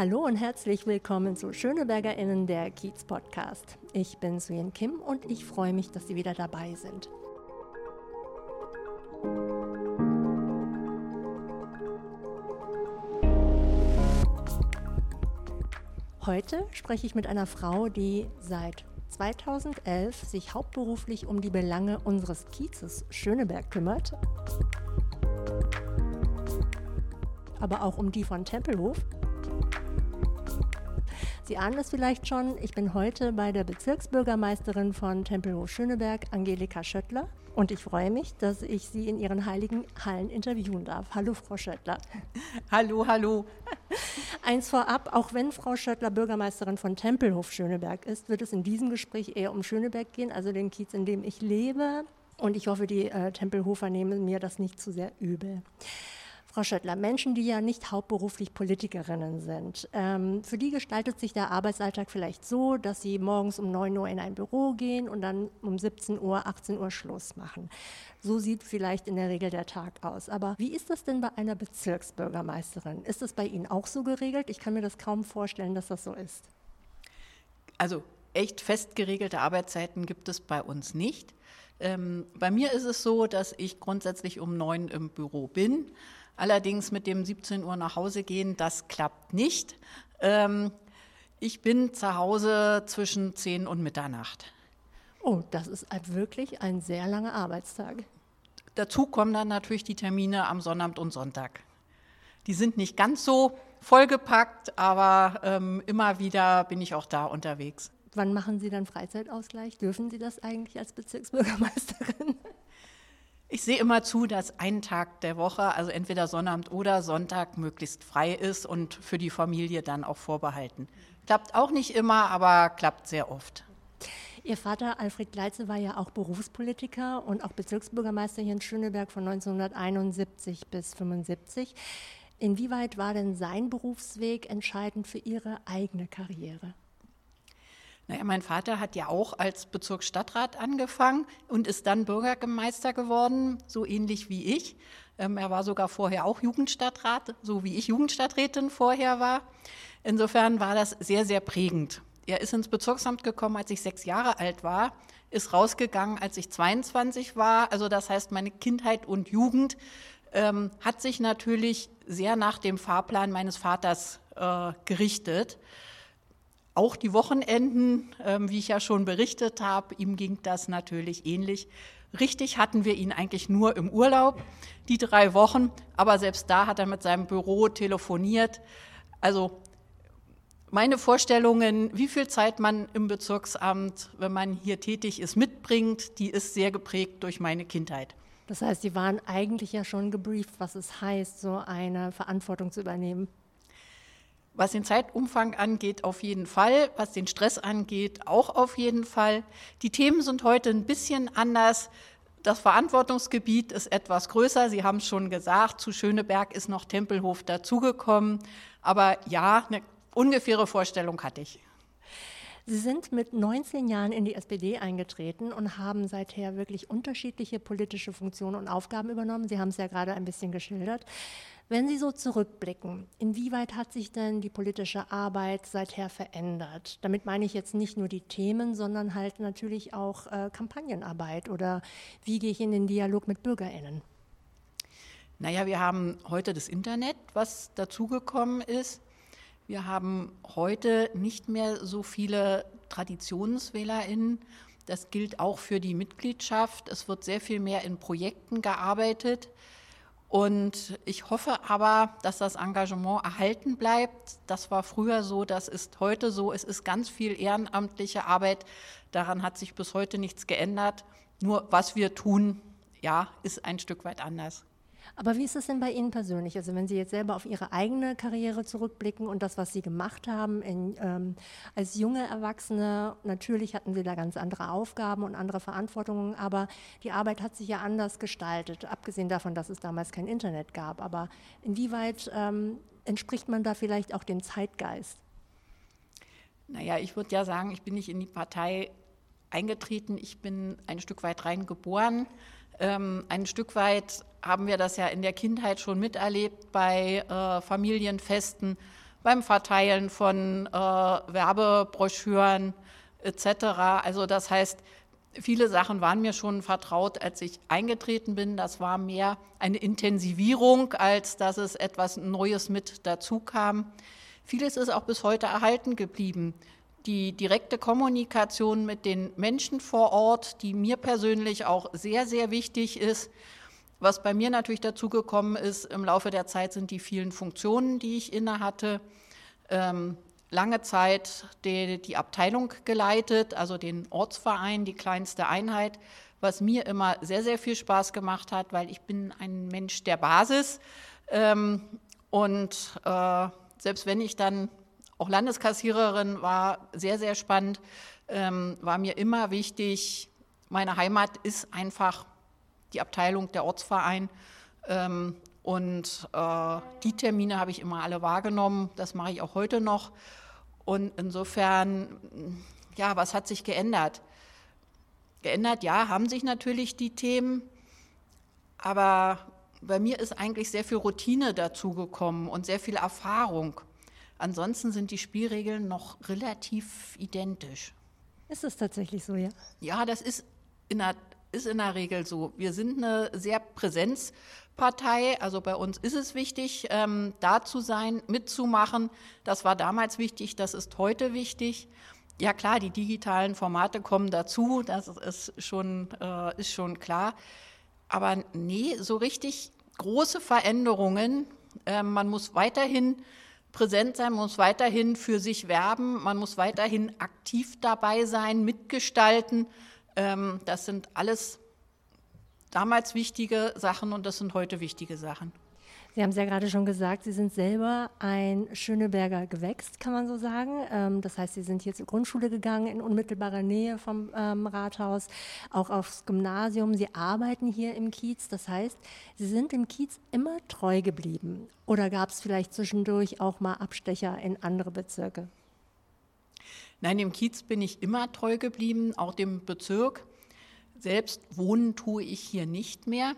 Hallo und herzlich willkommen zu SchönebergerInnen der Kiez Podcast. Ich bin Suyen Kim und ich freue mich, dass Sie wieder dabei sind. Heute spreche ich mit einer Frau, die seit 2011 sich hauptberuflich um die Belange unseres Kiezes Schöneberg kümmert, aber auch um die von Tempelhof. Sie ahnen es vielleicht schon, ich bin heute bei der Bezirksbürgermeisterin von Tempelhof-Schöneberg, Angelika Schöttler. Und ich freue mich, dass ich Sie in Ihren heiligen Hallen interviewen darf. Hallo, Frau Schöttler. Hallo, hallo. Eins vorab, auch wenn Frau Schöttler Bürgermeisterin von Tempelhof Schöneberg ist, wird es in diesem Gespräch eher um Schöneberg gehen, also den Kiez, in dem ich lebe. Und ich hoffe, die äh, Tempelhofer nehmen mir das nicht zu sehr übel. Frau Schöttler, Menschen, die ja nicht hauptberuflich Politikerinnen sind, ähm, für die gestaltet sich der Arbeitsalltag vielleicht so, dass sie morgens um 9 Uhr in ein Büro gehen und dann um 17 Uhr, 18 Uhr Schluss machen. So sieht vielleicht in der Regel der Tag aus. Aber wie ist das denn bei einer Bezirksbürgermeisterin? Ist das bei Ihnen auch so geregelt? Ich kann mir das kaum vorstellen, dass das so ist. Also echt fest geregelte Arbeitszeiten gibt es bei uns nicht. Ähm, bei mir ist es so, dass ich grundsätzlich um neun im Büro bin Allerdings mit dem 17 Uhr nach Hause gehen, das klappt nicht. Ähm, ich bin zu Hause zwischen 10 und Mitternacht. Oh, das ist wirklich ein sehr langer Arbeitstag. Dazu kommen dann natürlich die Termine am Sonnabend und Sonntag. Die sind nicht ganz so vollgepackt, aber ähm, immer wieder bin ich auch da unterwegs. Wann machen Sie dann Freizeitausgleich? Dürfen Sie das eigentlich als Bezirksbürgermeisterin? Ich sehe immer zu, dass ein Tag der Woche, also entweder Sonnabend oder Sonntag, möglichst frei ist und für die Familie dann auch vorbehalten. Klappt auch nicht immer, aber klappt sehr oft. Ihr Vater Alfred Gleitze war ja auch Berufspolitiker und auch Bezirksbürgermeister hier in Schöneberg von 1971 bis 1975. Inwieweit war denn sein Berufsweg entscheidend für Ihre eigene Karriere? Naja, mein Vater hat ja auch als Bezirksstadtrat angefangen und ist dann Bürgermeister geworden, so ähnlich wie ich. Ähm, er war sogar vorher auch Jugendstadtrat, so wie ich Jugendstadträtin vorher war. Insofern war das sehr, sehr prägend. Er ist ins Bezirksamt gekommen, als ich sechs Jahre alt war, ist rausgegangen, als ich 22 war. Also das heißt, meine Kindheit und Jugend ähm, hat sich natürlich sehr nach dem Fahrplan meines Vaters äh, gerichtet. Auch die Wochenenden, ähm, wie ich ja schon berichtet habe, ihm ging das natürlich ähnlich. Richtig hatten wir ihn eigentlich nur im Urlaub, die drei Wochen, aber selbst da hat er mit seinem Büro telefoniert. Also meine Vorstellungen, wie viel Zeit man im Bezirksamt, wenn man hier tätig ist, mitbringt, die ist sehr geprägt durch meine Kindheit. Das heißt, Sie waren eigentlich ja schon gebrieft, was es heißt, so eine Verantwortung zu übernehmen. Was den Zeitumfang angeht, auf jeden Fall. Was den Stress angeht, auch auf jeden Fall. Die Themen sind heute ein bisschen anders. Das Verantwortungsgebiet ist etwas größer. Sie haben es schon gesagt, zu Schöneberg ist noch Tempelhof dazugekommen. Aber ja, eine ungefähre Vorstellung hatte ich. Sie sind mit 19 Jahren in die SPD eingetreten und haben seither wirklich unterschiedliche politische Funktionen und Aufgaben übernommen. Sie haben es ja gerade ein bisschen geschildert. Wenn Sie so zurückblicken, inwieweit hat sich denn die politische Arbeit seither verändert? Damit meine ich jetzt nicht nur die Themen, sondern halt natürlich auch äh, Kampagnenarbeit oder wie gehe ich in den Dialog mit BürgerInnen? Naja, wir haben heute das Internet, was dazugekommen ist. Wir haben heute nicht mehr so viele TraditionswählerInnen. Das gilt auch für die Mitgliedschaft. Es wird sehr viel mehr in Projekten gearbeitet. Und ich hoffe aber, dass das Engagement erhalten bleibt. Das war früher so, das ist heute so. Es ist ganz viel ehrenamtliche Arbeit. Daran hat sich bis heute nichts geändert. Nur was wir tun, ja, ist ein Stück weit anders. Aber wie ist es denn bei Ihnen persönlich? Also wenn Sie jetzt selber auf Ihre eigene Karriere zurückblicken und das, was Sie gemacht haben in, ähm, als junge Erwachsene, natürlich hatten Sie da ganz andere Aufgaben und andere Verantwortungen, aber die Arbeit hat sich ja anders gestaltet, abgesehen davon, dass es damals kein Internet gab. Aber inwieweit ähm, entspricht man da vielleicht auch dem Zeitgeist? Naja, ich würde ja sagen, ich bin nicht in die Partei eingetreten, ich bin ein Stück weit reingeboren. Ähm, ein Stück weit haben wir das ja in der Kindheit schon miterlebt bei äh, Familienfesten, beim Verteilen von äh, Werbebroschüren etc. Also das heißt, viele Sachen waren mir schon vertraut, als ich eingetreten bin. Das war mehr eine Intensivierung, als dass es etwas Neues mit dazu kam. Vieles ist auch bis heute erhalten geblieben. Die direkte Kommunikation mit den Menschen vor Ort, die mir persönlich auch sehr, sehr wichtig ist. Was bei mir natürlich dazugekommen ist im Laufe der Zeit, sind die vielen Funktionen, die ich inne hatte. Ähm, lange Zeit die, die Abteilung geleitet, also den Ortsverein, die kleinste Einheit, was mir immer sehr, sehr viel Spaß gemacht hat, weil ich bin ein Mensch der Basis. Ähm, und äh, selbst wenn ich dann auch Landeskassiererin war, sehr, sehr spannend, ähm, war mir immer wichtig, meine Heimat ist einfach die Abteilung, der Ortsverein. Ähm, und äh, die Termine habe ich immer alle wahrgenommen. Das mache ich auch heute noch. Und insofern, ja, was hat sich geändert? Geändert, ja, haben sich natürlich die Themen, aber bei mir ist eigentlich sehr viel Routine dazugekommen und sehr viel Erfahrung. Ansonsten sind die Spielregeln noch relativ identisch. Ist es tatsächlich so, ja? Ja, das ist in der, ist in der Regel so. Wir sind eine sehr Präsenzpartei. Also bei uns ist es wichtig, ähm, da zu sein, mitzumachen. Das war damals wichtig, das ist heute wichtig. Ja klar, die digitalen Formate kommen dazu, das ist schon, äh, ist schon klar. Aber nee, so richtig große Veränderungen. Äh, man muss weiterhin präsent sein, man muss weiterhin für sich werben, man muss weiterhin aktiv dabei sein, mitgestalten. Ähm, das sind alles damals wichtige Sachen und das sind heute wichtige Sachen. Sie haben es ja gerade schon gesagt, Sie sind selber ein Schöneberger Gewächs, kann man so sagen. Ähm, das heißt, Sie sind hier zur Grundschule gegangen in unmittelbarer Nähe vom ähm, Rathaus, auch aufs Gymnasium. Sie arbeiten hier im Kiez. Das heißt, Sie sind dem Kiez immer treu geblieben. Oder gab es vielleicht zwischendurch auch mal Abstecher in andere Bezirke? Nein, dem Kiez bin ich immer treu geblieben, auch dem Bezirk. Selbst wohnen tue ich hier nicht mehr.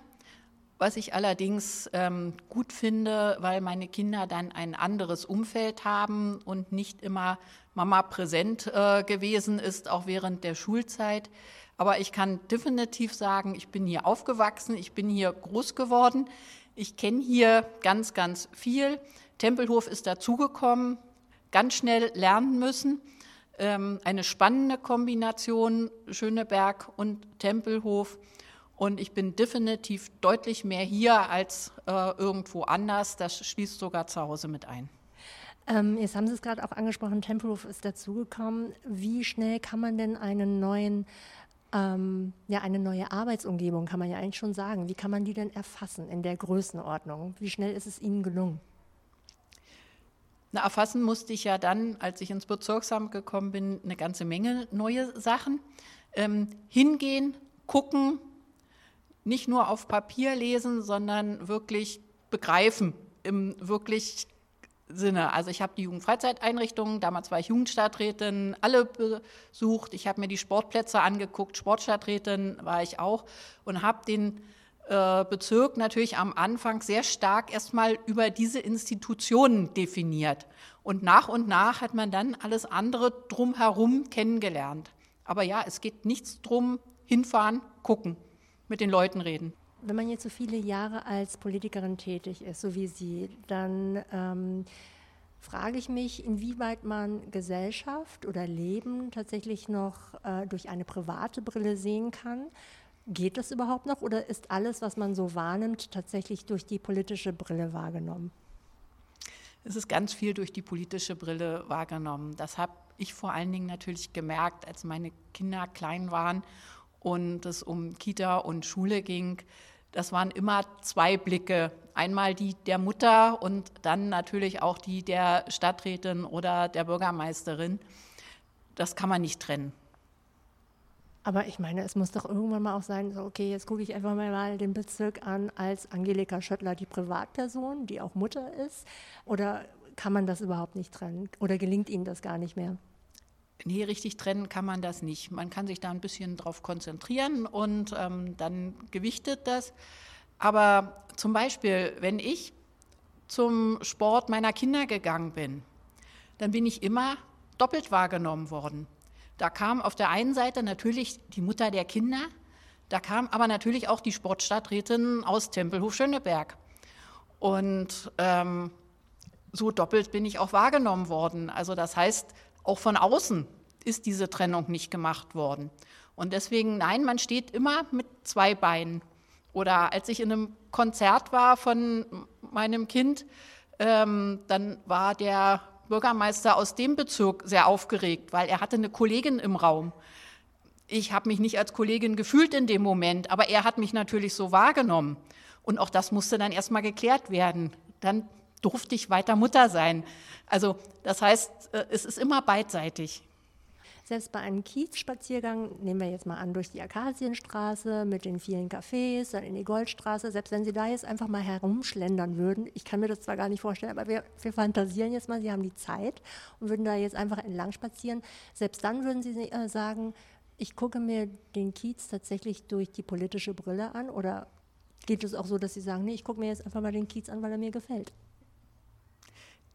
Was ich allerdings ähm, gut finde, weil meine Kinder dann ein anderes Umfeld haben und nicht immer Mama präsent äh, gewesen ist, auch während der Schulzeit. Aber ich kann definitiv sagen, ich bin hier aufgewachsen, ich bin hier groß geworden. Ich kenne hier ganz, ganz viel. Tempelhof ist dazugekommen, ganz schnell lernen müssen. Ähm, eine spannende Kombination Schöneberg und Tempelhof. Und ich bin definitiv deutlich mehr hier als äh, irgendwo anders. Das schließt sogar zu Hause mit ein. Ähm, jetzt haben Sie es gerade auch angesprochen, Tempelhof ist dazugekommen. Wie schnell kann man denn einen neuen, ähm, ja, eine neue Arbeitsumgebung, kann man ja eigentlich schon sagen, wie kann man die denn erfassen in der Größenordnung? Wie schnell ist es Ihnen gelungen? Na, erfassen musste ich ja dann, als ich ins Bezirksamt gekommen bin, eine ganze Menge neue Sachen. Ähm, hingehen, gucken, nicht nur auf Papier lesen, sondern wirklich begreifen im wirklich Sinne. Also ich habe die Jugendfreizeiteinrichtungen, damals war ich Jugendstadträtin, alle besucht. Ich habe mir die Sportplätze angeguckt, Sportstadträtin war ich auch und habe den äh, Bezirk natürlich am Anfang sehr stark erstmal über diese Institutionen definiert. Und nach und nach hat man dann alles andere drumherum kennengelernt. Aber ja, es geht nichts drum, hinfahren, gucken mit den Leuten reden. Wenn man jetzt so viele Jahre als Politikerin tätig ist, so wie Sie, dann ähm, frage ich mich, inwieweit man Gesellschaft oder Leben tatsächlich noch äh, durch eine private Brille sehen kann. Geht das überhaupt noch oder ist alles, was man so wahrnimmt, tatsächlich durch die politische Brille wahrgenommen? Es ist ganz viel durch die politische Brille wahrgenommen. Das habe ich vor allen Dingen natürlich gemerkt, als meine Kinder klein waren und es um Kita und Schule ging, das waren immer zwei Blicke. Einmal die der Mutter und dann natürlich auch die der Stadträtin oder der Bürgermeisterin. Das kann man nicht trennen. Aber ich meine, es muss doch irgendwann mal auch sein, so, okay, jetzt gucke ich einfach mal den Bezirk an als Angelika Schöttler, die Privatperson, die auch Mutter ist. Oder kann man das überhaupt nicht trennen? Oder gelingt Ihnen das gar nicht mehr? Nee, richtig trennen kann man das nicht. Man kann sich da ein bisschen drauf konzentrieren und ähm, dann gewichtet das. Aber zum Beispiel, wenn ich zum Sport meiner Kinder gegangen bin, dann bin ich immer doppelt wahrgenommen worden. Da kam auf der einen Seite natürlich die Mutter der Kinder, da kam aber natürlich auch die Sportstadträtin aus Tempelhof Schöneberg. Und ähm, so doppelt bin ich auch wahrgenommen worden. Also das heißt, auch von außen ist diese Trennung nicht gemacht worden. Und deswegen, nein, man steht immer mit zwei Beinen. Oder als ich in einem Konzert war von meinem Kind, ähm, dann war der Bürgermeister aus dem Bezirk sehr aufgeregt, weil er hatte eine Kollegin im Raum. Ich habe mich nicht als Kollegin gefühlt in dem Moment, aber er hat mich natürlich so wahrgenommen. Und auch das musste dann erstmal geklärt werden. Dann durfte ich weiter Mutter sein. Also das heißt, äh, es ist immer beidseitig. Selbst bei einem Kiezspaziergang, nehmen wir jetzt mal an, durch die Akazienstraße mit den vielen Cafés, dann in die Goldstraße, selbst wenn Sie da jetzt einfach mal herumschlendern würden, ich kann mir das zwar gar nicht vorstellen, aber wir, wir fantasieren jetzt mal, Sie haben die Zeit und würden da jetzt einfach entlang spazieren, selbst dann würden Sie äh, sagen, ich gucke mir den Kiez tatsächlich durch die politische Brille an oder geht es auch so, dass Sie sagen, nee, ich gucke mir jetzt einfach mal den Kiez an, weil er mir gefällt?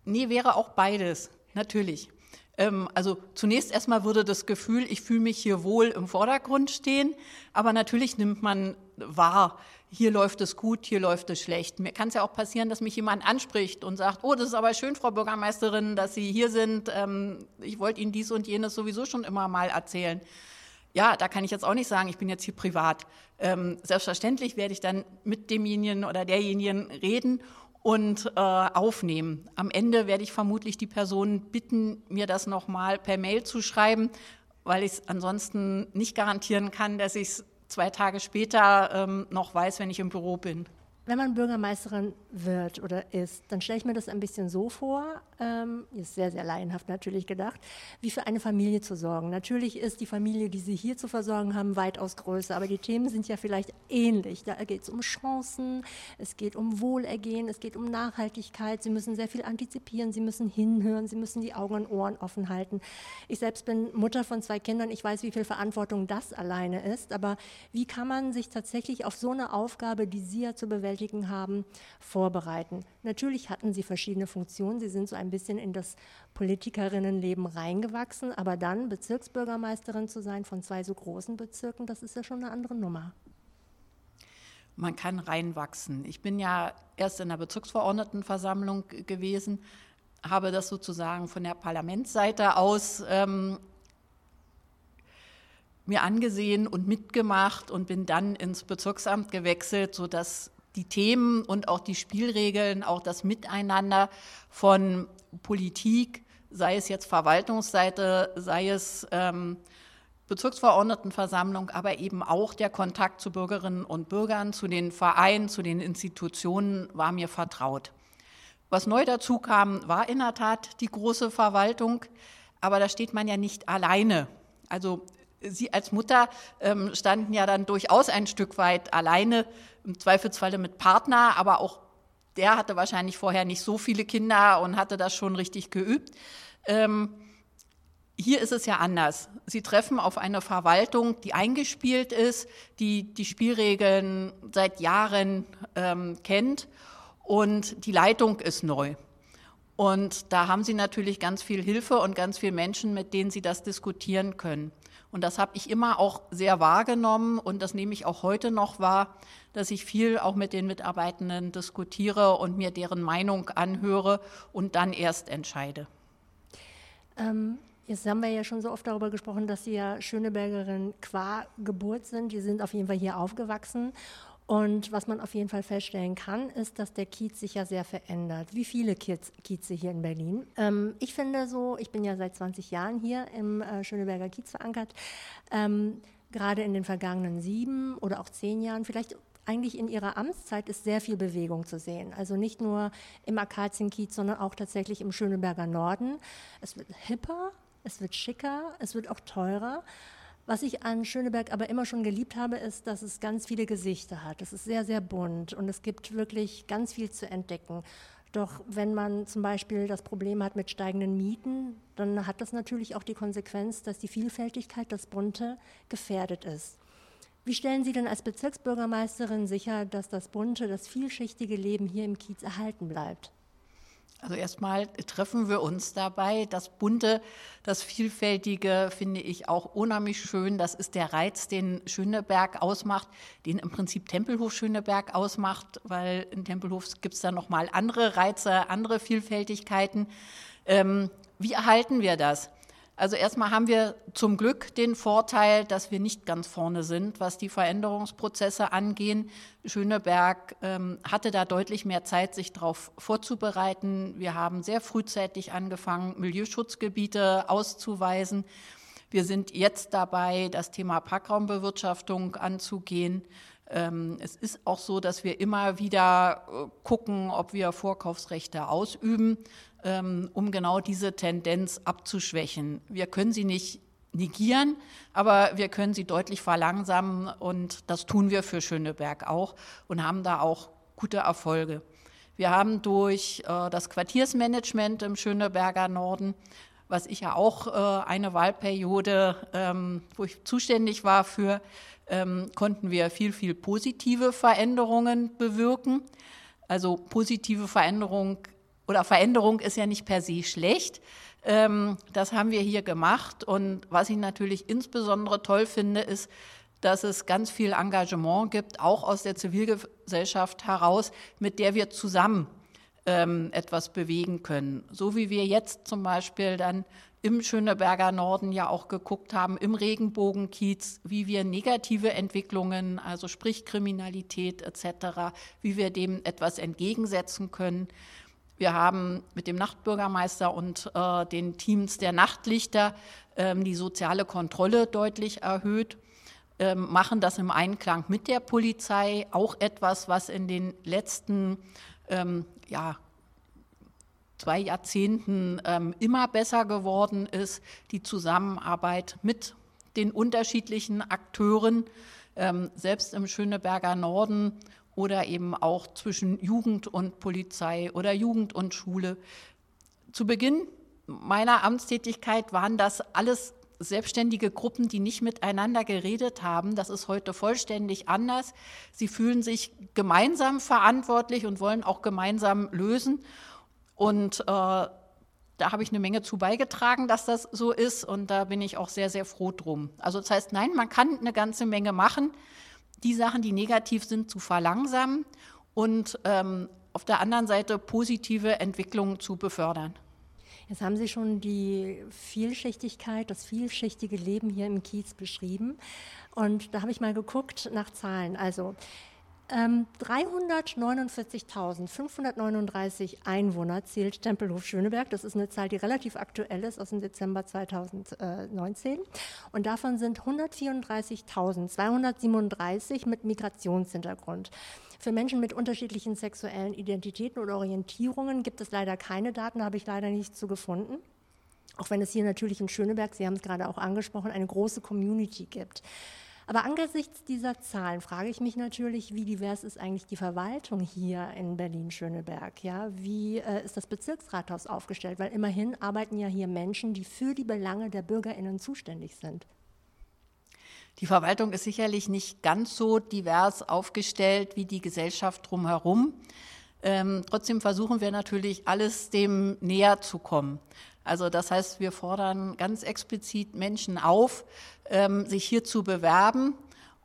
Nee, wäre auch beides, natürlich. Ähm, also zunächst erstmal würde das Gefühl, ich fühle mich hier wohl im Vordergrund stehen, aber natürlich nimmt man wahr, hier läuft es gut, hier läuft es schlecht. Mir kann es ja auch passieren, dass mich jemand anspricht und sagt, oh, das ist aber schön, Frau Bürgermeisterin, dass Sie hier sind. Ähm, ich wollte Ihnen dies und jenes sowieso schon immer mal erzählen. Ja, da kann ich jetzt auch nicht sagen, ich bin jetzt hier privat. Ähm, selbstverständlich werde ich dann mit demjenigen oder derjenigen reden und äh, aufnehmen. Am Ende werde ich vermutlich die Person bitten, mir das nochmal per Mail zu schreiben, weil ich es ansonsten nicht garantieren kann, dass ich es zwei Tage später ähm, noch weiß, wenn ich im Büro bin. Wenn man Bürgermeisterin wird oder ist, dann stelle ich mir das ein bisschen so vor, ähm, ist sehr, sehr laienhaft natürlich gedacht, wie für eine Familie zu sorgen. Natürlich ist die Familie, die Sie hier zu versorgen haben, weitaus größer, aber die Themen sind ja vielleicht ähnlich. Da geht es um Chancen, es geht um Wohlergehen, es geht um Nachhaltigkeit. Sie müssen sehr viel antizipieren, Sie müssen hinhören, Sie müssen die Augen und Ohren offen halten. Ich selbst bin Mutter von zwei Kindern, ich weiß, wie viel Verantwortung das alleine ist, aber wie kann man sich tatsächlich auf so eine Aufgabe, die Sie ja zu bewältigen bewältigen haben, vorbereiten. Natürlich hatten sie verschiedene Funktionen. Sie sind so ein bisschen in das Politikerinnenleben reingewachsen, aber dann Bezirksbürgermeisterin zu sein von zwei so großen Bezirken, das ist ja schon eine andere Nummer. Man kann reinwachsen. Ich bin ja erst in der Bezirksverordnetenversammlung gewesen, habe das sozusagen von der Parlamentsseite aus ähm, mir angesehen und mitgemacht und bin dann ins Bezirksamt gewechselt, sodass die Themen und auch die Spielregeln, auch das Miteinander von Politik, sei es jetzt Verwaltungsseite, sei es ähm, Bezirksverordnetenversammlung, aber eben auch der Kontakt zu Bürgerinnen und Bürgern, zu den Vereinen, zu den Institutionen war mir vertraut. Was neu dazu kam, war in der Tat die große Verwaltung, aber da steht man ja nicht alleine. Also Sie als Mutter ähm, standen ja dann durchaus ein Stück weit alleine im Zweifelsfalle mit Partner, aber auch der hatte wahrscheinlich vorher nicht so viele Kinder und hatte das schon richtig geübt. Ähm, hier ist es ja anders. Sie treffen auf eine Verwaltung, die eingespielt ist, die die Spielregeln seit Jahren ähm, kennt und die Leitung ist neu. Und da haben Sie natürlich ganz viel Hilfe und ganz viele Menschen, mit denen Sie das diskutieren können. Und das habe ich immer auch sehr wahrgenommen und das nehme ich auch heute noch wahr, dass ich viel auch mit den Mitarbeitenden diskutiere und mir deren Meinung anhöre und dann erst entscheide. Ähm, jetzt haben wir ja schon so oft darüber gesprochen, dass Sie ja Schönebergerin qua Geburt sind. Die sind auf jeden Fall hier aufgewachsen. Und was man auf jeden Fall feststellen kann, ist, dass der Kiez sich ja sehr verändert. Wie viele Kiez, Kieze hier in Berlin? Ähm, ich finde so, ich bin ja seit 20 Jahren hier im äh, Schöneberger Kiez verankert. Ähm, gerade in den vergangenen sieben oder auch zehn Jahren, vielleicht eigentlich in ihrer Amtszeit ist sehr viel Bewegung zu sehen. Also nicht nur im Akazienkiez, sondern auch tatsächlich im Schöneberger Norden. Es wird hipper, es wird schicker, es wird auch teurer. Was ich an Schöneberg aber immer schon geliebt habe, ist, dass es ganz viele Gesichter hat. Es ist sehr, sehr bunt und es gibt wirklich ganz viel zu entdecken. Doch wenn man zum Beispiel das Problem hat mit steigenden Mieten, dann hat das natürlich auch die Konsequenz, dass die Vielfältigkeit, das Bunte gefährdet ist. Wie stellen Sie denn als Bezirksbürgermeisterin sicher, dass das bunte, das vielschichtige Leben hier im Kiez erhalten bleibt? Also erstmal treffen wir uns dabei. Das Bunte, das Vielfältige finde ich auch unheimlich schön. Das ist der Reiz, den Schöneberg ausmacht, den im Prinzip Tempelhof Schöneberg ausmacht, weil in Tempelhof gibt es da nochmal andere Reize, andere Vielfältigkeiten. Ähm, wie erhalten wir das? Also erstmal haben wir zum Glück den Vorteil, dass wir nicht ganz vorne sind, was die Veränderungsprozesse angehen. Schöneberg ähm, hatte da deutlich mehr Zeit, sich darauf vorzubereiten. Wir haben sehr frühzeitig angefangen, Milieuschutzgebiete auszuweisen. Wir sind jetzt dabei, das Thema Parkraumbewirtschaftung anzugehen. Ähm, es ist auch so, dass wir immer wieder äh, gucken, ob wir Vorkaufsrechte ausüben, um genau diese Tendenz abzuschwächen. Wir können sie nicht negieren, aber wir können sie deutlich verlangsamen und das tun wir für Schöneberg auch und haben da auch gute Erfolge. Wir haben durch äh, das Quartiersmanagement im Schöneberger Norden, was ich ja auch äh, eine Wahlperiode, ähm, wo ich zuständig war für, ähm, konnten wir viel, viel positive Veränderungen bewirken. Also positive Veränderung oder Veränderung ist ja nicht per se schlecht. Ähm, das haben wir hier gemacht. Und was ich natürlich insbesondere toll finde, ist, dass es ganz viel Engagement gibt, auch aus der Zivilgesellschaft heraus, mit der wir zusammen ähm, etwas bewegen können. So wie wir jetzt zum Beispiel dann im Schöneberger Norden ja auch geguckt haben, im Regenbogenkiez, wie wir negative Entwicklungen, also sprich Kriminalität etc., wie wir dem etwas entgegensetzen können. Wir haben mit dem Nachtbürgermeister und äh, den Teams der Nachtlichter ähm, die soziale Kontrolle deutlich erhöht, ähm, machen das im Einklang mit der Polizei, auch etwas, was in den letzten ähm, ja, zwei Jahrzehnten ähm, immer besser geworden ist, die Zusammenarbeit mit den unterschiedlichen Akteuren, ähm, selbst im Schöneberger Norden oder eben auch zwischen Jugend und Polizei oder Jugend und Schule. Zu Beginn meiner Amtstätigkeit waren das alles selbstständige Gruppen, die nicht miteinander geredet haben. Das ist heute vollständig anders. Sie fühlen sich gemeinsam verantwortlich und wollen auch gemeinsam lösen. Und äh, da habe ich eine Menge zu beigetragen, dass das so ist. Und da bin ich auch sehr, sehr froh drum. Also das heißt, nein, man kann eine ganze Menge machen, die Sachen, die negativ sind, zu verlangsamen und ähm, auf der anderen Seite positive Entwicklungen zu befördern. Jetzt haben Sie schon die Vielschichtigkeit, das vielschichtige Leben hier im Kiez beschrieben. Und da habe ich mal geguckt nach Zahlen. Also 349.539 ähm, Einwohner zählt Tempelhof Schöneberg. Das ist eine Zahl, die relativ aktuell ist, aus dem Dezember 2019. Und davon sind 134.237 mit Migrationshintergrund. Für Menschen mit unterschiedlichen sexuellen Identitäten oder Orientierungen gibt es leider keine Daten, da habe ich leider nichts zu gefunden. Auch wenn es hier natürlich in Schöneberg, Sie haben es gerade auch angesprochen, eine große Community gibt. Aber angesichts dieser Zahlen frage ich mich natürlich, wie divers ist eigentlich die Verwaltung hier in Berlin-Schöneberg? Ja? Wie äh, ist das Bezirksrathaus aufgestellt? Weil immerhin arbeiten ja hier Menschen, die für die Belange der BürgerInnen zuständig sind. Die Verwaltung ist sicherlich nicht ganz so divers aufgestellt wie die Gesellschaft drumherum. Ähm, trotzdem versuchen wir natürlich, alles dem näher zu kommen. Also das heißt, wir fordern ganz explizit Menschen auf, ähm, sich hier zu bewerben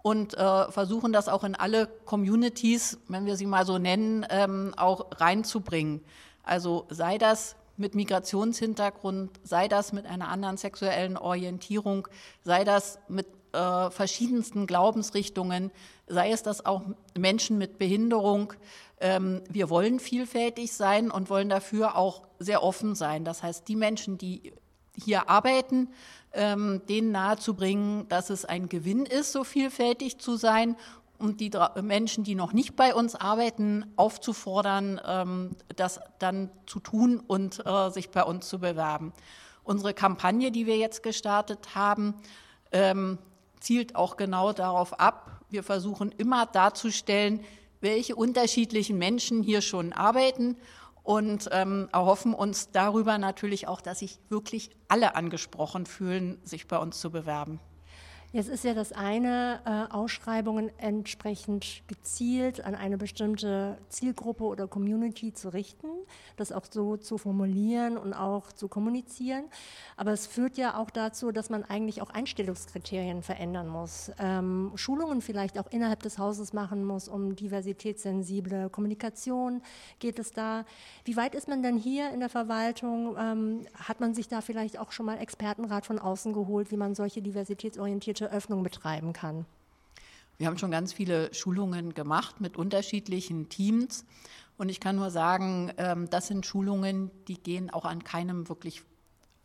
und äh, versuchen das auch in alle Communities, wenn wir sie mal so nennen, ähm, auch reinzubringen. Also sei das mit Migrationshintergrund, sei das mit einer anderen sexuellen Orientierung, sei das mit äh, verschiedensten Glaubensrichtungen, sei es das auch Menschen mit Behinderung. Ähm, wir wollen vielfältig sein und wollen dafür auch sehr offen sein. Das heißt, die Menschen, die hier arbeiten, ähm, denen nahezubringen, dass es ein Gewinn ist, so vielfältig zu sein und die Menschen, die noch nicht bei uns arbeiten, aufzufordern, ähm, das dann zu tun und äh, sich bei uns zu bewerben. Unsere Kampagne, die wir jetzt gestartet haben, ähm, zielt auch genau darauf ab. Wir versuchen immer darzustellen, welche unterschiedlichen Menschen hier schon arbeiten und ähm, erhoffen uns darüber natürlich auch, dass sich wirklich alle angesprochen fühlen, sich bei uns zu bewerben. Jetzt ist ja das eine, äh, Ausschreibungen entsprechend gezielt an eine bestimmte Zielgruppe oder Community zu richten, das auch so zu formulieren und auch zu kommunizieren. Aber es führt ja auch dazu, dass man eigentlich auch Einstellungskriterien verändern muss, ähm, Schulungen vielleicht auch innerhalb des Hauses machen muss, um diversitätssensible Kommunikation geht es da. Wie weit ist man denn hier in der Verwaltung? Ähm, hat man sich da vielleicht auch schon mal Expertenrat von außen geholt, wie man solche diversitätsorientierte politische Öffnung betreiben kann? Wir haben schon ganz viele Schulungen gemacht mit unterschiedlichen Teams. Und ich kann nur sagen, ähm, das sind Schulungen, die gehen auch an keinem wirklich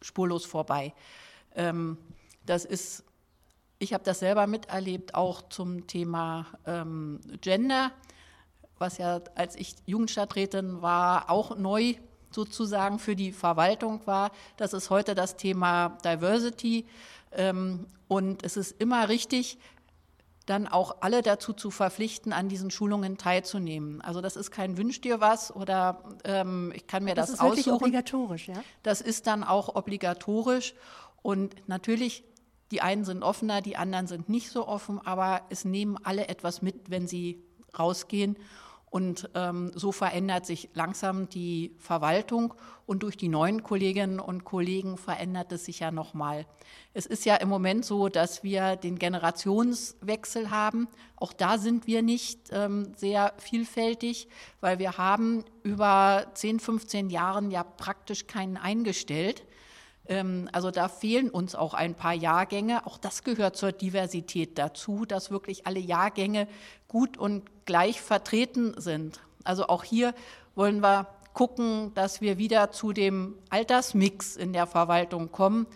spurlos vorbei. Ähm, das ist, ich habe das selber miterlebt, auch zum Thema ähm, Gender, was ja, als ich Jugendstadträtin war, auch neu sozusagen für die Verwaltung war. Das ist heute das Thema Diversity. Ähm, und es ist immer richtig, dann auch alle dazu zu verpflichten, an diesen Schulungen teilzunehmen. Also das ist kein Wünsch dir was oder ähm, ich kann mir das, das ist aussuchen. Wirklich obligatorisch, ja? Das ist dann auch obligatorisch und natürlich die einen sind offener, die anderen sind nicht so offen, aber es nehmen alle etwas mit, wenn sie rausgehen und ähm, so verändert sich langsam die Verwaltung und durch die neuen Kolleginnen und Kollegen verändert es sich ja nochmal. Es ist ja im Moment so, dass wir den Generationswechsel haben. Auch da sind wir nicht ähm, sehr vielfältig, weil wir haben über 10, 15 Jahren ja praktisch keinen eingestellt. Ähm, also da fehlen uns auch ein paar Jahrgänge. Auch das gehört zur Diversität dazu, dass wirklich alle Jahrgänge gut und gleich vertreten sind. Also auch hier wollen wir gucken, dass wir wieder zu dem Altersmix in der Verwaltung kommen,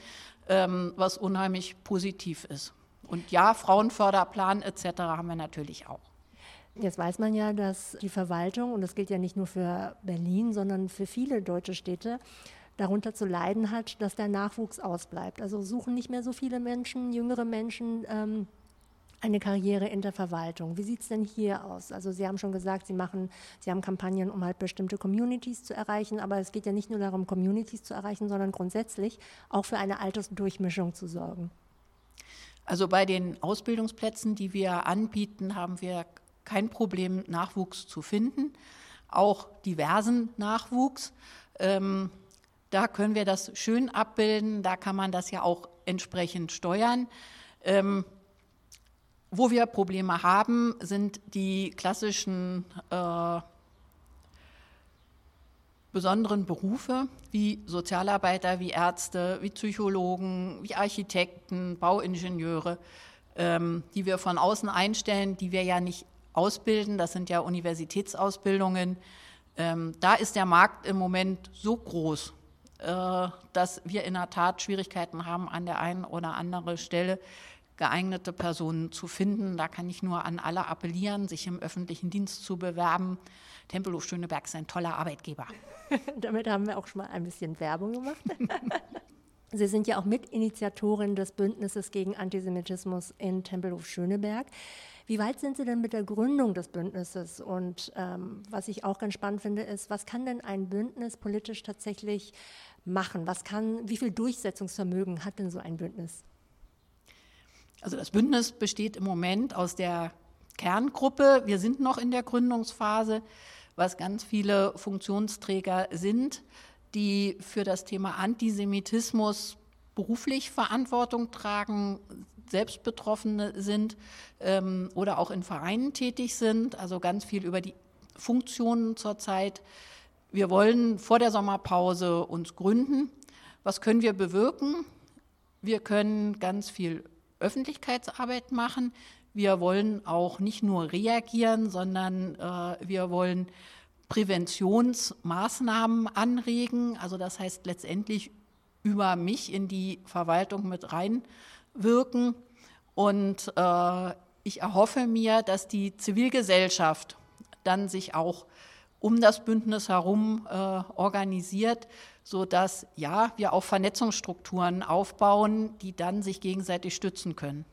ähm, was unheimlich positiv ist. Und ja, Frauenförderplan etc. haben wir natürlich auch. Jetzt weiß man ja, dass die Verwaltung, und das gilt ja nicht nur für Berlin, sondern für viele deutsche Städte, darunter zu leiden hat, dass der Nachwuchs ausbleibt. Also suchen nicht mehr so viele Menschen, jüngere Menschen, ähm, eine Karriere in der Verwaltung. Wie sieht es denn hier aus? Also Sie haben schon gesagt, Sie machen, Sie haben Kampagnen, um halt bestimmte Communities zu erreichen, aber es geht ja nicht nur darum, Communities zu erreichen, sondern grundsätzlich auch für eine Altersdurchmischung zu sorgen. Also bei den Ausbildungsplätzen, die wir anbieten, haben wir kein Problem, Nachwuchs zu finden, auch diversen Nachwuchs. Ähm, da können wir das schön abbilden, da kann man das ja auch entsprechend steuern. Ähm, wo wir Probleme haben, sind die klassischen äh, besonderen Berufe wie Sozialarbeiter, wie Ärzte, wie Psychologen, wie Architekten, Bauingenieure, ähm, die wir von außen einstellen, die wir ja nicht ausbilden. Das sind ja Universitätsausbildungen. Ähm, da ist der Markt im Moment so groß, äh, dass wir in der Tat Schwierigkeiten haben, an der einen oder anderen Stelle geeignete Personen zu finden. Da kann ich nur an alle appellieren, sich im öffentlichen Dienst zu bewerben. Tempelhof Schöneberg ist ein toller Arbeitgeber. Damit haben wir auch schon mal ein bisschen Werbung gemacht. Sie sind ja auch Mitinitiatorin des Bündnisses gegen Antisemitismus in Tempelhof Schöneberg. Wie weit sind Sie denn mit der Gründung des Bündnisses? Und ähm, was ich auch ganz spannend finde, ist, was kann denn ein Bündnis politisch tatsächlich machen? Was kann, wie viel Durchsetzungsvermögen hat denn so ein Bündnis? Also das Bündnis besteht im Moment aus der Kerngruppe. Wir sind noch in der Gründungsphase, was ganz viele Funktionsträger sind, die für das Thema Antisemitismus beruflich Verantwortung tragen, selbst Betroffene sind ähm, oder auch in Vereinen tätig sind. Also ganz viel über die Funktionen zurzeit wir wollen vor der Sommerpause uns gründen. Was können wir bewirken? Wir können ganz viel Öffentlichkeitsarbeit machen. Wir wollen auch nicht nur reagieren, sondern äh, wir wollen Präventionsmaßnahmen anregen. Also das heißt letztendlich über mich in die Verwaltung mit reinwirken. Und äh, ich erhoffe mir, dass die Zivilgesellschaft dann sich auch um das Bündnis herum äh, organisiert, sodass ja, wir auch Vernetzungsstrukturen aufbauen, die dann sich gegenseitig stützen können.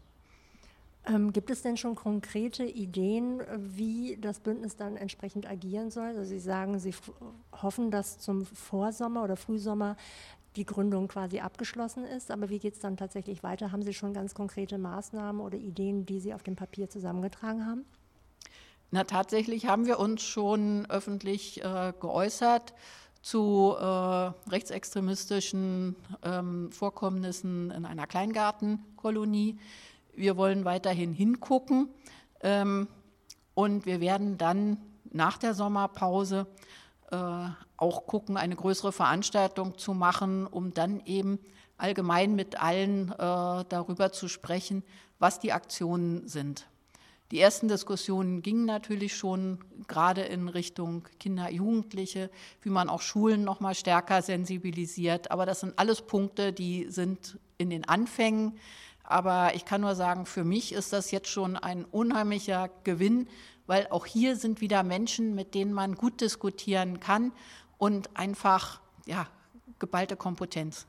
Ähm, gibt es denn schon konkrete Ideen, wie das Bündnis dann entsprechend agieren soll? Also Sie sagen, Sie hoffen, dass zum Vorsommer oder Frühsommer die Gründung quasi abgeschlossen ist. Aber wie geht es dann tatsächlich weiter? Haben Sie schon ganz konkrete Maßnahmen oder Ideen, die Sie auf dem Papier zusammengetragen haben? Na, tatsächlich haben wir uns schon öffentlich äh, geäußert zu äh, rechtsextremistischen ähm, Vorkommnissen in einer Kleingartenkolonie. Wir wollen weiterhin hingucken ähm, und wir werden dann nach der Sommerpause äh, auch gucken, eine größere Veranstaltung zu machen, um dann eben allgemein mit allen äh, darüber zu sprechen, was die Aktionen sind. Die ersten Diskussionen gingen natürlich schon gerade in Richtung Kinder, Jugendliche, wie man auch Schulen noch mal stärker sensibilisiert. Aber das sind alles Punkte, die sind in den Anfängen. Aber ich kann nur sagen, für mich ist das jetzt schon ein unheimlicher Gewinn, weil auch hier sind wieder Menschen, mit denen man gut diskutieren kann und einfach ja, geballte Kompetenz.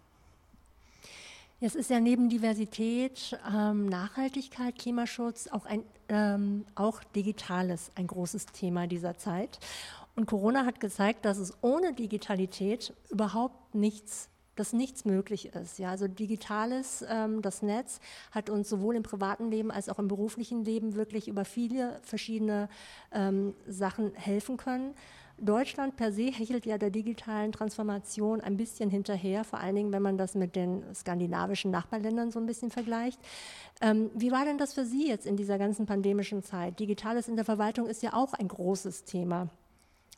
Es ist ja neben Diversität, ähm, Nachhaltigkeit, Klimaschutz auch ein ähm, auch Digitales ein großes Thema dieser Zeit. Und Corona hat gezeigt, dass es ohne Digitalität überhaupt nichts dass nichts möglich ist. Ja, also digitales, ähm, das Netz hat uns sowohl im privaten Leben als auch im beruflichen Leben wirklich über viele verschiedene ähm, Sachen helfen können. Deutschland per se hechelt ja der digitalen Transformation ein bisschen hinterher, vor allen Dingen, wenn man das mit den skandinavischen Nachbarländern so ein bisschen vergleicht. Ähm, wie war denn das für Sie jetzt in dieser ganzen pandemischen Zeit? Digitales in der Verwaltung ist ja auch ein großes Thema.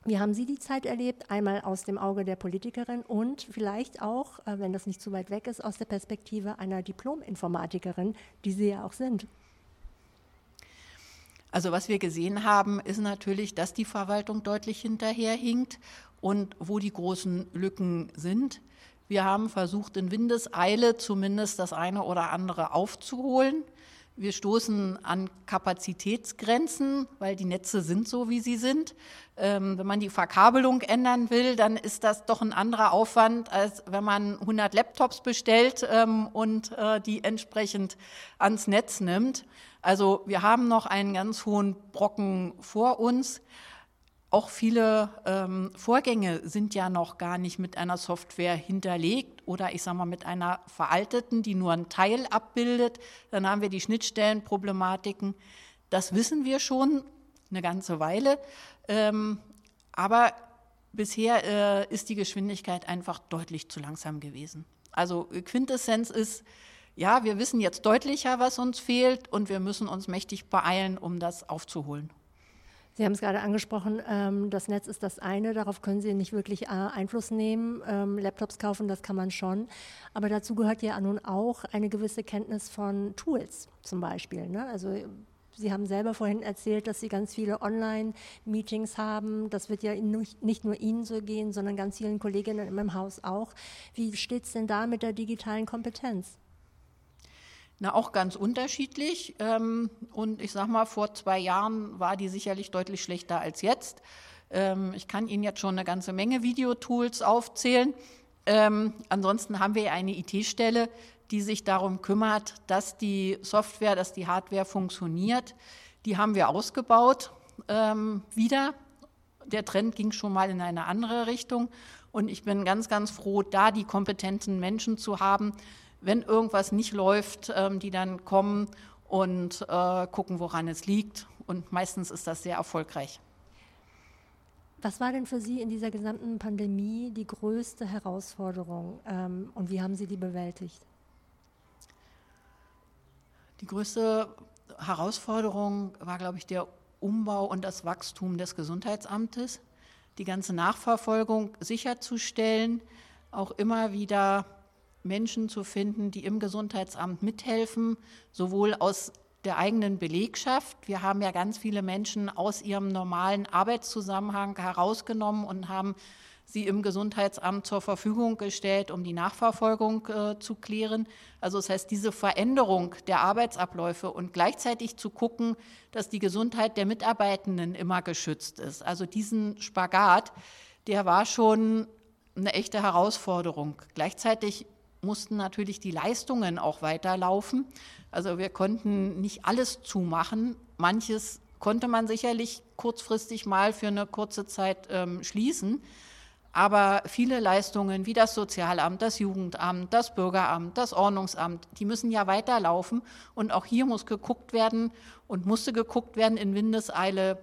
Wie haben Sie die Zeit erlebt? Einmal aus dem Auge der Politikerin und vielleicht auch, äh, wenn das nicht zu weit weg ist, aus der Perspektive einer Diplom-Informatikerin, die Sie ja auch sind. Also was wir gesehen haben, ist natürlich, dass die Verwaltung deutlich hinterherhinkt und wo die großen Lücken sind. Wir haben versucht, in Windeseile zumindest das eine oder andere aufzuholen. Wir stoßen an Kapazitätsgrenzen, weil die Netze sind so, wie sie sind. Ähm, wenn man die Verkabelung ändern will, dann ist das doch ein anderer Aufwand, als wenn man 100 Laptops bestellt ähm, und äh, die entsprechend ans Netz nimmt. Also wir haben noch einen ganz hohen Brocken vor uns. Auch viele ähm, Vorgänge sind ja noch gar nicht mit einer Software hinterlegt oder ich sage mal mit einer veralteten, die nur einen Teil abbildet. Dann haben wir die Schnittstellenproblematiken. Das wissen wir schon eine ganze Weile. Ähm, aber bisher äh, ist die Geschwindigkeit einfach deutlich zu langsam gewesen. Also Quintessenz ist, ja, wir wissen jetzt deutlicher, was uns fehlt und wir müssen uns mächtig beeilen, um das aufzuholen. Sie haben es gerade angesprochen, ähm, das Netz ist das eine, darauf können Sie nicht wirklich äh, Einfluss nehmen. Ähm, Laptops kaufen, das kann man schon. Aber dazu gehört ja nun auch eine gewisse Kenntnis von Tools zum Beispiel. Ne? Also Sie haben selber vorhin erzählt, dass Sie ganz viele Online-Meetings haben. Das wird ja nicht nur Ihnen so gehen, sondern ganz vielen Kolleginnen in meinem Haus auch. Wie steht es denn da mit der digitalen Kompetenz? Na, auch ganz unterschiedlich. Ähm, und ich sage mal, vor zwei Jahren war die sicherlich deutlich schlechter als jetzt. Ähm, ich kann Ihnen jetzt schon eine ganze Menge Videotools aufzählen. Ähm, ansonsten haben wir eine IT-Stelle, die sich darum kümmert, dass die Software, dass die Hardware funktioniert. Die haben wir ausgebaut wieder. Der Trend ging schon mal in eine andere Richtung. Und ich bin ganz, ganz froh, da die kompetenten Menschen zu haben, wenn irgendwas nicht läuft, ähm, die dann kommen und äh, gucken, woran es liegt. Und meistens ist das sehr erfolgreich. Was war denn für Sie in dieser gesamten Pandemie die größte Herausforderung ähm, und wie haben Sie die bewältigt? Die größte Herausforderung war, glaube ich, der Umbau und das Wachstum des Gesundheitsamtes, die ganze Nachverfolgung sicherzustellen, auch immer wieder Menschen zu finden, die im Gesundheitsamt mithelfen, sowohl aus der eigenen Belegschaft. Wir haben ja ganz viele Menschen aus ihrem normalen Arbeitszusammenhang herausgenommen und haben sie im Gesundheitsamt zur Verfügung gestellt, um die Nachverfolgung äh, zu klären. Also das heißt, diese Veränderung der Arbeitsabläufe und gleichzeitig zu gucken, dass die Gesundheit der Mitarbeitenden immer geschützt ist. Also diesen Spagat, der war schon eine echte Herausforderung. Gleichzeitig mussten natürlich die Leistungen auch weiterlaufen. Also wir konnten nicht alles zumachen. Manches konnte man sicherlich kurzfristig mal für eine kurze Zeit ähm, schließen. Aber viele Leistungen wie das Sozialamt, das Jugendamt, das Bürgeramt, das Ordnungsamt, die müssen ja weiterlaufen. Und auch hier muss geguckt werden und musste geguckt werden in Windeseile,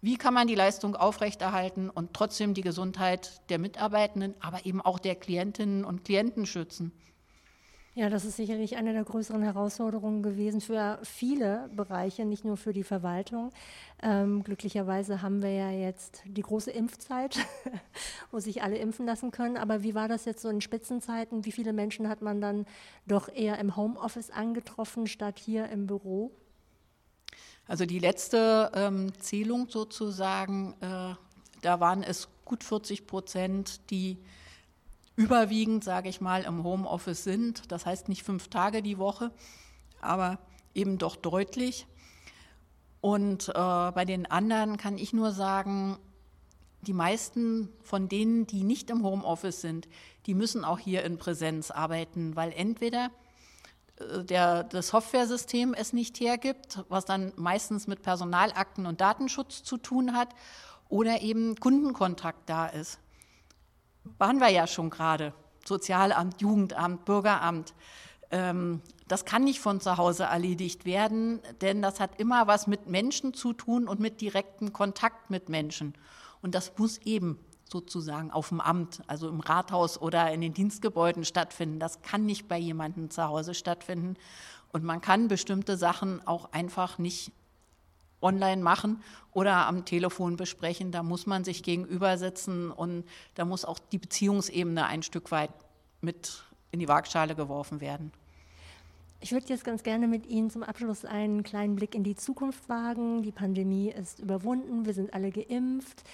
wie kann man die Leistung aufrechterhalten und trotzdem die Gesundheit der Mitarbeitenden, aber eben auch der Klientinnen und Klienten schützen. Ja, das ist sicherlich eine der größeren Herausforderungen gewesen für viele Bereiche, nicht nur für die Verwaltung. Ähm, glücklicherweise haben wir ja jetzt die große Impfzeit, wo sich alle impfen lassen können. Aber wie war das jetzt so in Spitzenzeiten? Wie viele Menschen hat man dann doch eher im Homeoffice angetroffen statt hier im Büro? Also die letzte ähm, Zählung sozusagen, äh, da waren es gut 40 Prozent, die überwiegend, sage ich mal, im Homeoffice sind. Das heißt nicht fünf Tage die Woche, aber eben doch deutlich. Und äh, bei den anderen kann ich nur sagen, die meisten von denen, die nicht im Homeoffice sind, die müssen auch hier in Präsenz arbeiten, weil entweder der, das Softwaresystem es nicht hergibt, was dann meistens mit Personalakten und Datenschutz zu tun hat, oder eben Kundenkontakt da ist waren wir ja schon gerade. Sozialamt, Jugendamt, Bürgeramt. Ähm, das kann nicht von zu Hause erledigt werden, denn das hat immer was mit Menschen zu tun und mit direktem Kontakt mit Menschen. Und das muss eben sozusagen auf dem Amt, also im Rathaus oder in den Dienstgebäuden stattfinden. Das kann nicht bei jemandem zu Hause stattfinden. Und man kann bestimmte Sachen auch einfach nicht online machen oder am Telefon besprechen. Da muss man sich gegenüber sitzen und da muss auch die Beziehungsebene ein Stück weit mit in die Waagschale geworfen werden. Ich würde jetzt ganz gerne mit Ihnen zum Abschluss einen kleinen Blick in die Zukunft wagen. Die Pandemie ist überwunden, wir sind alle geimpft.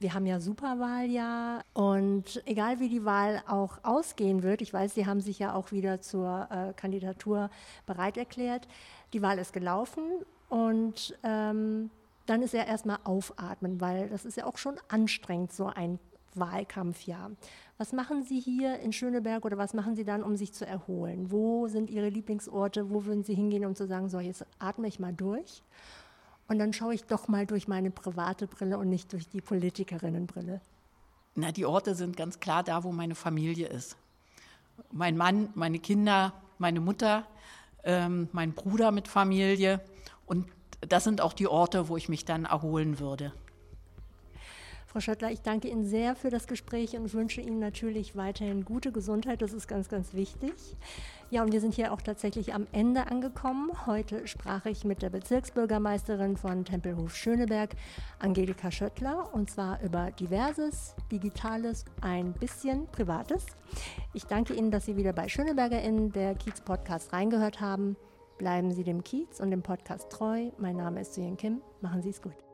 Wir haben ja Superwahljahr und egal wie die Wahl auch ausgehen wird, ich weiß, Sie haben sich ja auch wieder zur äh, Kandidatur bereit erklärt. Die Wahl ist gelaufen und ähm, dann ist ja erstmal aufatmen, weil das ist ja auch schon anstrengend, so ein Wahlkampfjahr. Was machen Sie hier in Schöneberg oder was machen Sie dann, um sich zu erholen? Wo sind Ihre Lieblingsorte? Wo würden Sie hingehen, um zu sagen, so, jetzt atme ich mal durch und dann schaue ich doch mal durch meine private Brille und nicht durch die Politikerinnenbrille? Na, die Orte sind ganz klar da, wo meine Familie ist. Mein Mann, meine Kinder, meine Mutter, ähm, mein Bruder mit Familie und das sind auch die Orte, wo ich mich dann erholen würde. Frau Schöttler, ich danke Ihnen sehr für das Gespräch und wünsche Ihnen natürlich weiterhin gute Gesundheit. Das ist ganz, ganz wichtig. Ja, und wir sind hier auch tatsächlich am Ende angekommen. Heute sprach ich mit der Bezirksbürgermeisterin von Tempelhof Schöneberg, Angelika Schöttler, und zwar über diverses, digitales, ein bisschen privates. Ich danke Ihnen, dass Sie wieder bei SchönebergerInnen, der Kiez Podcast, reingehört haben. Bleiben Sie dem Kiez und dem Podcast treu. Mein Name ist Suyen Kim. Machen Sie es gut.